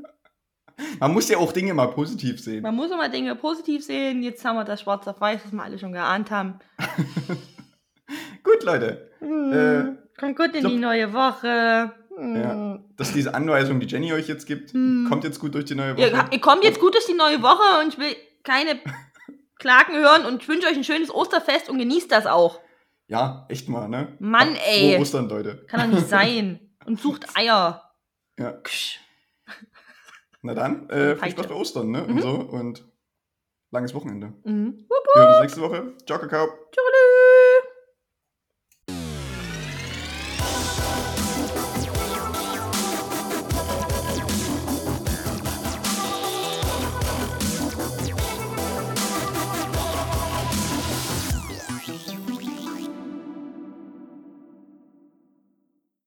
Man muss ja auch Dinge mal positiv sehen. Man muss immer Dinge positiv sehen. Jetzt haben wir das schwarz auf weiß, was wir alle schon geahnt haben. *laughs* Gut, Leute. Mhm. Kommt gut in so- die neue Woche. Mhm. Ja. Dass diese Anweisung, die Jenny euch jetzt gibt, Hm. kommt jetzt gut durch die neue Woche. Ihr, ihr kommt jetzt gut durch die neue Woche und ich will keine *laughs* Klagen hören und ich wünsche euch ein schönes Osterfest und genießt das auch. Ja, echt mal, ne? Mann, ey. Frohe Ostern, Leute. Kann doch nicht *laughs* sein. Und sucht Eier. Ja. Ksch. Na dann, äh, viel. Spaß bei Ostern, ne? Mhm. Und so. Und langes Wochenende. Mhm. Wir hören uns nächste Woche. Ciao, Kakao. Tschüss.